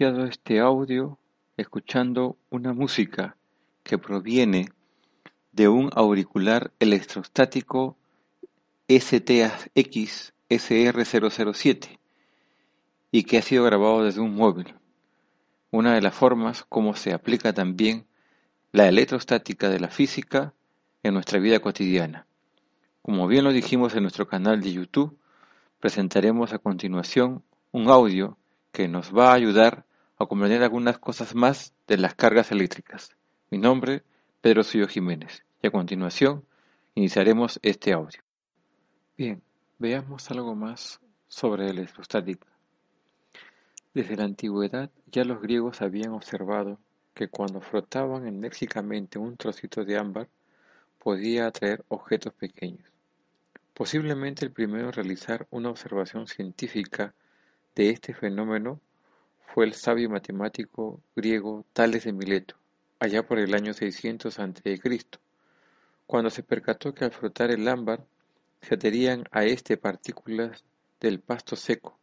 este audio escuchando una música que proviene de un auricular electrostático STX SR007 y que ha sido grabado desde un móvil. Una de las formas como se aplica también la electrostática de la física en nuestra vida cotidiana. Como bien lo dijimos en nuestro canal de YouTube, presentaremos a continuación un audio que nos va a ayudar a comprender algunas cosas más de las cargas eléctricas. Mi nombre, Pedro Suyo Jiménez, y a continuación iniciaremos este audio. Bien, veamos algo más sobre la electrostática. Desde la antigüedad ya los griegos habían observado que cuando frotaban enérgicamente un trocito de ámbar podía atraer objetos pequeños. Posiblemente el primero en realizar una observación científica de este fenómeno fue el sabio matemático griego Tales de Mileto, allá por el año 600 a.C., cuando se percató que al frotar el ámbar se adherían a este partículas del pasto seco,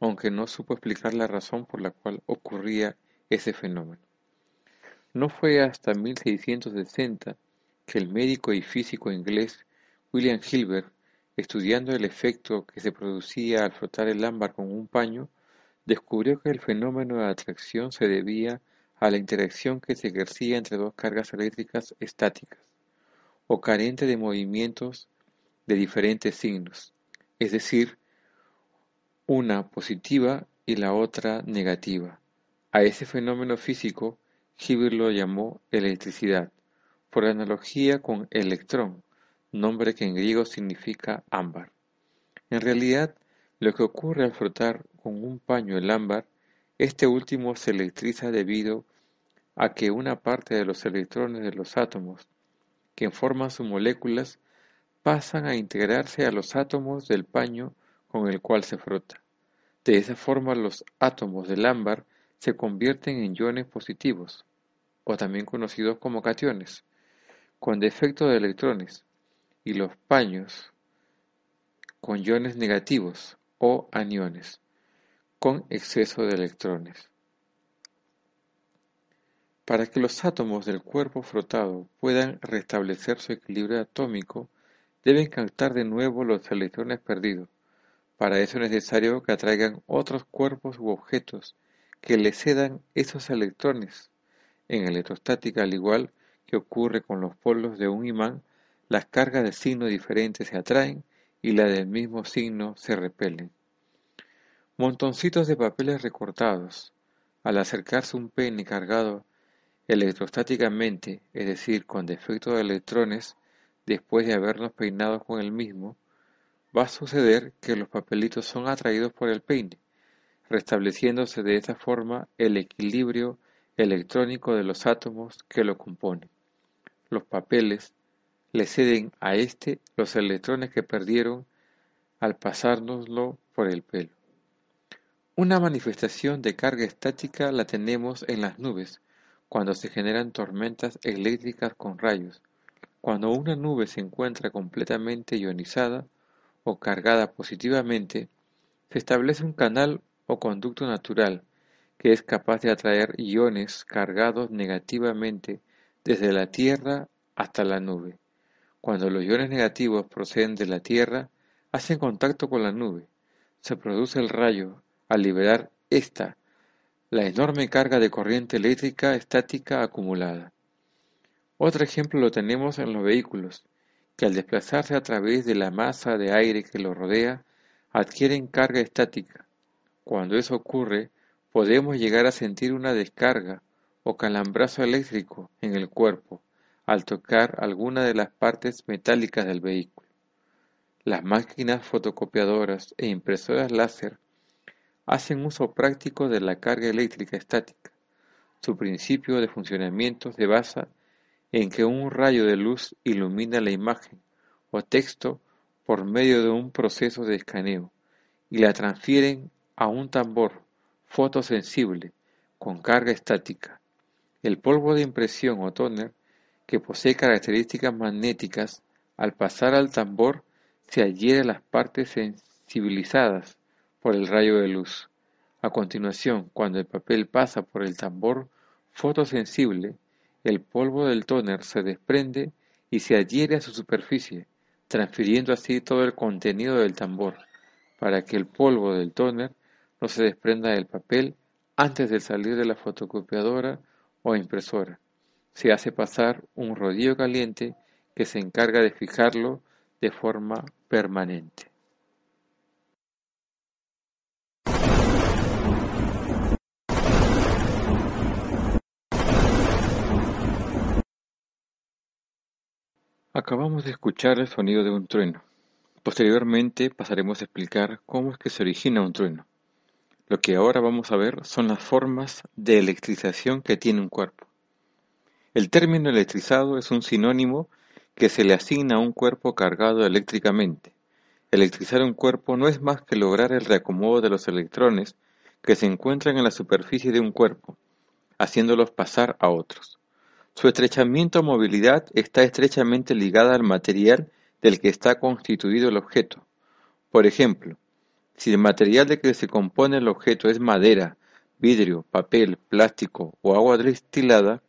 aunque no supo explicar la razón por la cual ocurría ese fenómeno. No fue hasta 1660 que el médico y físico inglés William Hilbert Estudiando el efecto que se producía al frotar el ámbar con un paño, descubrió que el fenómeno de atracción se debía a la interacción que se ejercía entre dos cargas eléctricas estáticas, o carentes de movimientos de diferentes signos, es decir, una positiva y la otra negativa. A ese fenómeno físico, Hilbert lo llamó electricidad, por analogía con electrón, nombre que en griego significa ámbar. En realidad, lo que ocurre al frotar con un paño el ámbar, este último se electriza debido a que una parte de los electrones de los átomos, que forman sus moléculas, pasan a integrarse a los átomos del paño con el cual se frota. De esa forma los átomos del ámbar se convierten en iones positivos, o también conocidos como cationes, con defecto de electrones, y los paños con iones negativos o aniones con exceso de electrones. Para que los átomos del cuerpo frotado puedan restablecer su equilibrio atómico, deben captar de nuevo los electrones perdidos. Para eso es necesario que atraigan otros cuerpos u objetos que le cedan esos electrones. En electrostática, al igual que ocurre con los polos de un imán, las cargas de signo diferente se atraen y las del mismo signo se repelen. Montoncitos de papeles recortados. Al acercarse un pene cargado electrostáticamente, es decir, con defecto de electrones, después de habernos peinado con el mismo, va a suceder que los papelitos son atraídos por el peine, restableciéndose de esta forma el equilibrio electrónico de los átomos que lo componen. Los papeles, le ceden a éste los electrones que perdieron al pasárnoslo por el pelo. Una manifestación de carga estática la tenemos en las nubes, cuando se generan tormentas eléctricas con rayos. Cuando una nube se encuentra completamente ionizada o cargada positivamente, se establece un canal o conducto natural que es capaz de atraer iones cargados negativamente desde la Tierra hasta la nube. Cuando los iones negativos proceden de la Tierra, hacen contacto con la nube. Se produce el rayo al liberar esta, la enorme carga de corriente eléctrica estática acumulada. Otro ejemplo lo tenemos en los vehículos, que al desplazarse a través de la masa de aire que los rodea, adquieren carga estática. Cuando eso ocurre, podemos llegar a sentir una descarga o calambrazo eléctrico en el cuerpo, al tocar alguna de las partes metálicas del vehículo. Las máquinas fotocopiadoras e impresoras láser hacen uso práctico de la carga eléctrica estática. Su principio de funcionamiento se basa en que un rayo de luz ilumina la imagen o texto por medio de un proceso de escaneo y la transfieren a un tambor fotosensible con carga estática. El polvo de impresión o tóner, que posee características magnéticas, al pasar al tambor se adhiere a las partes sensibilizadas por el rayo de luz. A continuación, cuando el papel pasa por el tambor fotosensible, el polvo del tóner se desprende y se adhiere a su superficie, transfiriendo así todo el contenido del tambor, para que el polvo del tóner no se desprenda del papel antes de salir de la fotocopiadora o impresora. Se hace pasar un rodillo caliente que se encarga de fijarlo de forma permanente. Acabamos de escuchar el sonido de un trueno. Posteriormente pasaremos a explicar cómo es que se origina un trueno. Lo que ahora vamos a ver son las formas de electrización que tiene un cuerpo. El término electrizado es un sinónimo que se le asigna a un cuerpo cargado eléctricamente. Electrizar un cuerpo no es más que lograr el reacomodo de los electrones que se encuentran en la superficie de un cuerpo, haciéndolos pasar a otros. Su estrechamiento o movilidad está estrechamente ligada al material del que está constituido el objeto. Por ejemplo, si el material de que se compone el objeto es madera, vidrio, papel, plástico o agua destilada,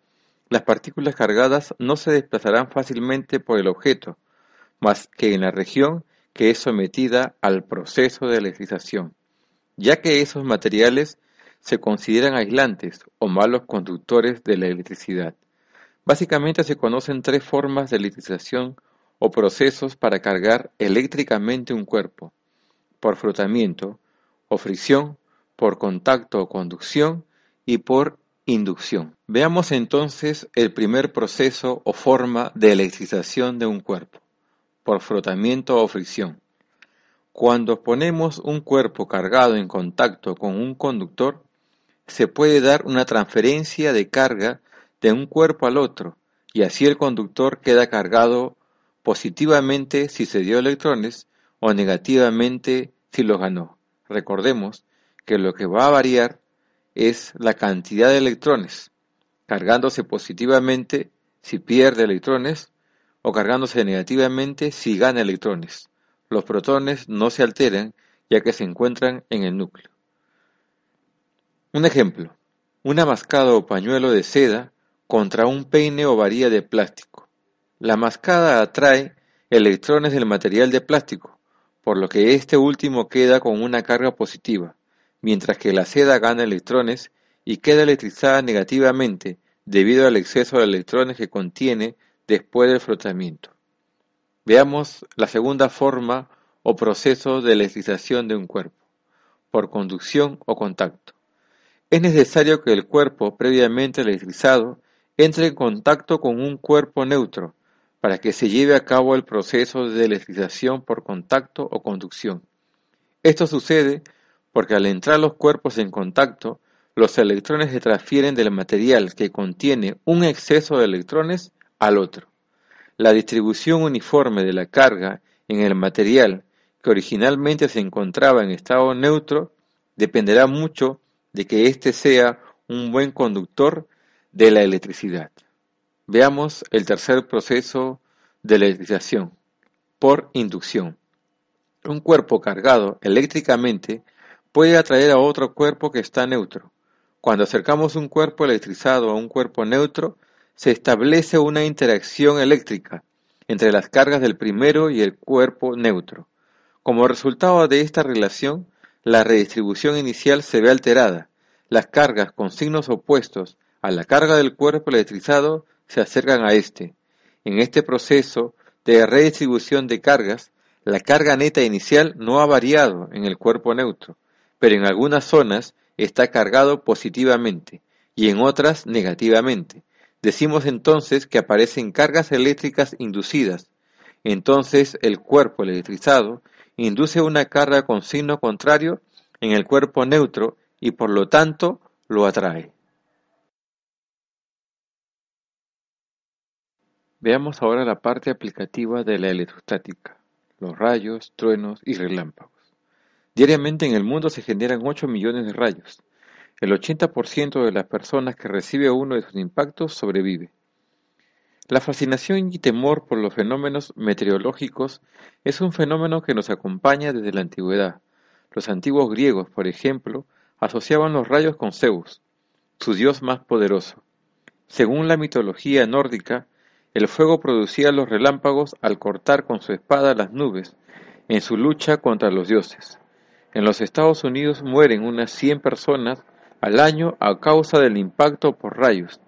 las partículas cargadas no se desplazarán fácilmente por el objeto, más que en la región que es sometida al proceso de electrización, ya que esos materiales se consideran aislantes o malos conductores de la electricidad. Básicamente se conocen tres formas de electrización o procesos para cargar eléctricamente un cuerpo, por frotamiento o fricción, por contacto o conducción y por inducción. Veamos entonces el primer proceso o forma de electrización de un cuerpo, por frotamiento o fricción. Cuando ponemos un cuerpo cargado en contacto con un conductor, se puede dar una transferencia de carga de un cuerpo al otro, y así el conductor queda cargado positivamente si se dio electrones o negativamente si los ganó. Recordemos que lo que va a variar es la cantidad de electrones, cargándose positivamente si pierde electrones o cargándose negativamente si gana electrones. Los protones no se alteran ya que se encuentran en el núcleo. Un ejemplo, una mascada o pañuelo de seda contra un peine o varilla de plástico. La mascada atrae electrones del material de plástico, por lo que este último queda con una carga positiva, mientras que la seda gana electrones y queda electrizada negativamente debido al exceso de electrones que contiene después del frotamiento. Veamos la segunda forma o proceso de electrización de un cuerpo, por conducción o contacto. Es necesario que el cuerpo previamente electrizado entre en contacto con un cuerpo neutro para que se lleve a cabo el proceso de electrización por contacto o conducción. Esto sucede porque al entrar los cuerpos en contacto, los electrones se transfieren del material que contiene un exceso de electrones al otro. La distribución uniforme de la carga en el material que originalmente se encontraba en estado neutro dependerá mucho de que éste sea un buen conductor de la electricidad. Veamos el tercer proceso de electrización, por inducción. Un cuerpo cargado eléctricamente puede atraer a otro cuerpo que está neutro. Cuando acercamos un cuerpo electrizado a un cuerpo neutro, se establece una interacción eléctrica entre las cargas del primero y el cuerpo neutro. Como resultado de esta relación, la redistribución inicial se ve alterada. Las cargas con signos opuestos a la carga del cuerpo electrizado se acercan a este. En este proceso de redistribución de cargas, la carga neta inicial no ha variado en el cuerpo neutro, pero en algunas zonas está cargado positivamente y en otras negativamente. Decimos entonces que aparecen cargas eléctricas inducidas. Entonces el cuerpo electrizado induce una carga con signo contrario en el cuerpo neutro y por lo tanto lo atrae. Veamos ahora la parte aplicativa de la electrostática, los rayos, truenos y relámpagos. Diariamente en el mundo se generan 8 millones de rayos. El 80% de las personas que recibe uno de sus impactos sobrevive. La fascinación y temor por los fenómenos meteorológicos es un fenómeno que nos acompaña desde la antigüedad. Los antiguos griegos, por ejemplo, asociaban los rayos con Zeus, su dios más poderoso. Según la mitología nórdica, el fuego producía los relámpagos al cortar con su espada las nubes en su lucha contra los dioses. En los Estados Unidos mueren unas 100 personas al año a causa del impacto por rayos,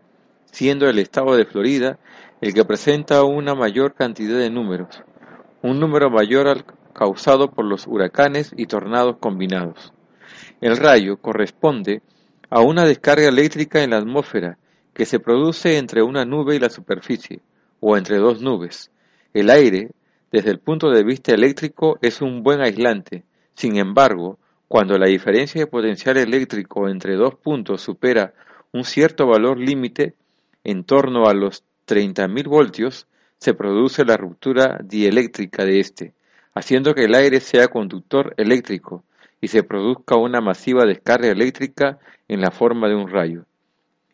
siendo el estado de Florida el que presenta una mayor cantidad de números, un número mayor al causado por los huracanes y tornados combinados. El rayo corresponde a una descarga eléctrica en la atmósfera que se produce entre una nube y la superficie, o entre dos nubes. El aire, desde el punto de vista eléctrico, es un buen aislante. Sin embargo, cuando la diferencia de potencial eléctrico entre dos puntos supera un cierto valor límite, en torno a los 30.000 voltios, se produce la ruptura dieléctrica de este, haciendo que el aire sea conductor eléctrico y se produzca una masiva descarga eléctrica en la forma de un rayo.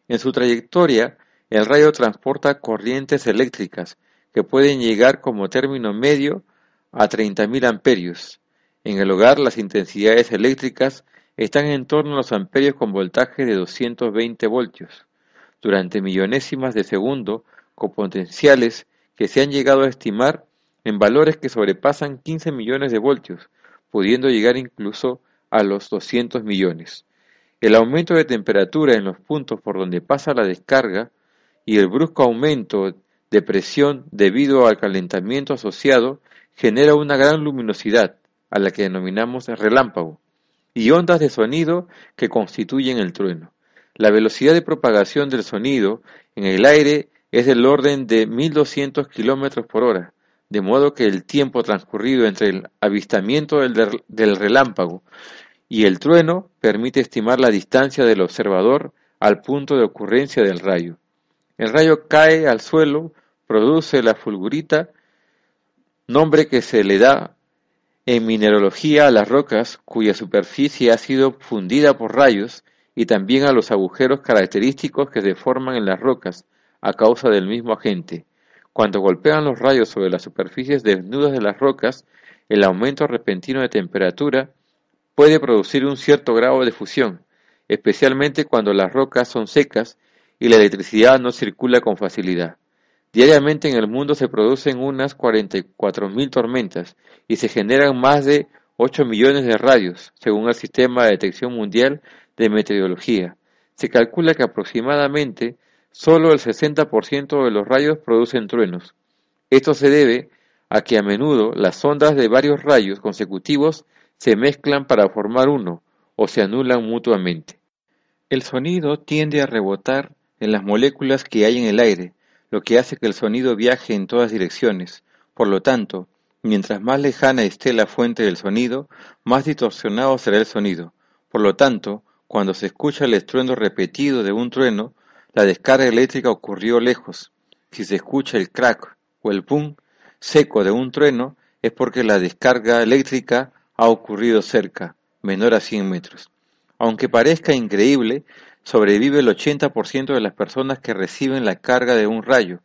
En su trayectoria, el rayo transporta corrientes eléctricas que pueden llegar como término medio a 30.000 amperios. En el hogar las intensidades eléctricas están en torno a los amperios con voltaje de 220 voltios. Durante millonésimas de segundo con potenciales que se han llegado a estimar en valores que sobrepasan 15 millones de voltios, pudiendo llegar incluso a los 200 millones. El aumento de temperatura en los puntos por donde pasa la descarga y el brusco aumento de presión debido al calentamiento asociado genera una gran luminosidad, a la que denominamos relámpago, y ondas de sonido que constituyen el trueno. La velocidad de propagación del sonido en el aire es del orden de 1200 kilómetros por hora, de modo que el tiempo transcurrido entre el avistamiento del, del relámpago y el trueno permite estimar la distancia del observador al punto de ocurrencia del rayo. El rayo cae al suelo, produce la fulgurita, nombre que se le da en mineralogía a las rocas cuya superficie ha sido fundida por rayos y también a los agujeros característicos que se forman en las rocas, a causa del mismo agente. Cuando golpean los rayos sobre las superficies desnudas de las rocas, el aumento repentino de temperatura puede producir un cierto grado de fusión, especialmente cuando las rocas son secas y la electricidad no circula con facilidad. Diariamente en el mundo se producen unas 44.000 tormentas y se generan más de 8 millones de radios, según el Sistema de Detección Mundial de Meteorología. Se calcula que aproximadamente Solo el 60% de los rayos producen truenos. Esto se debe a que a menudo las ondas de varios rayos consecutivos se mezclan para formar uno o se anulan mutuamente. El sonido tiende a rebotar en las moléculas que hay en el aire, lo que hace que el sonido viaje en todas direcciones. Por lo tanto, mientras más lejana esté la fuente del sonido, más distorsionado será el sonido. Por lo tanto, cuando se escucha el estruendo repetido de un trueno, la descarga eléctrica ocurrió lejos. Si se escucha el crack o el pum seco de un trueno, es porque la descarga eléctrica ha ocurrido cerca, menor a 100 metros. Aunque parezca increíble, sobrevive el 80% de las personas que reciben la carga de un rayo.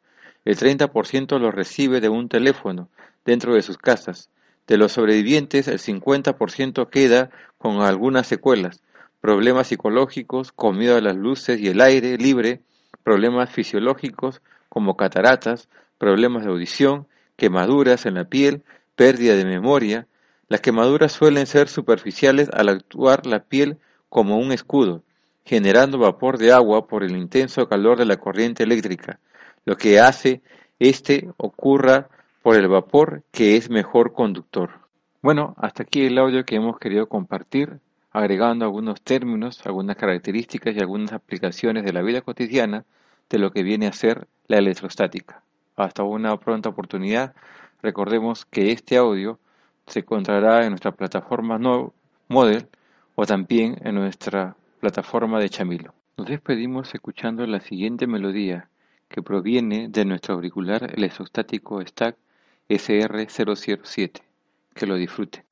El 30% lo recibe de un teléfono dentro de sus casas. De los sobrevivientes, el 50% queda con algunas secuelas, problemas psicológicos como miedo a las luces y el aire libre, problemas fisiológicos como cataratas, problemas de audición, quemaduras en la piel, pérdida de memoria. Las quemaduras suelen ser superficiales al actuar la piel como un escudo, generando vapor de agua por el intenso calor de la corriente eléctrica, lo que hace este ocurra por el vapor que es mejor conductor. Bueno, hasta aquí el audio que hemos querido compartir agregando algunos términos, algunas características y algunas aplicaciones de la vida cotidiana de lo que viene a ser la electrostática. Hasta una pronta oportunidad. Recordemos que este audio se encontrará en nuestra plataforma no Model o también en nuestra plataforma de Chamilo. Nos despedimos escuchando la siguiente melodía que proviene de nuestro auricular electrostático STAC SR007. Que lo disfrute.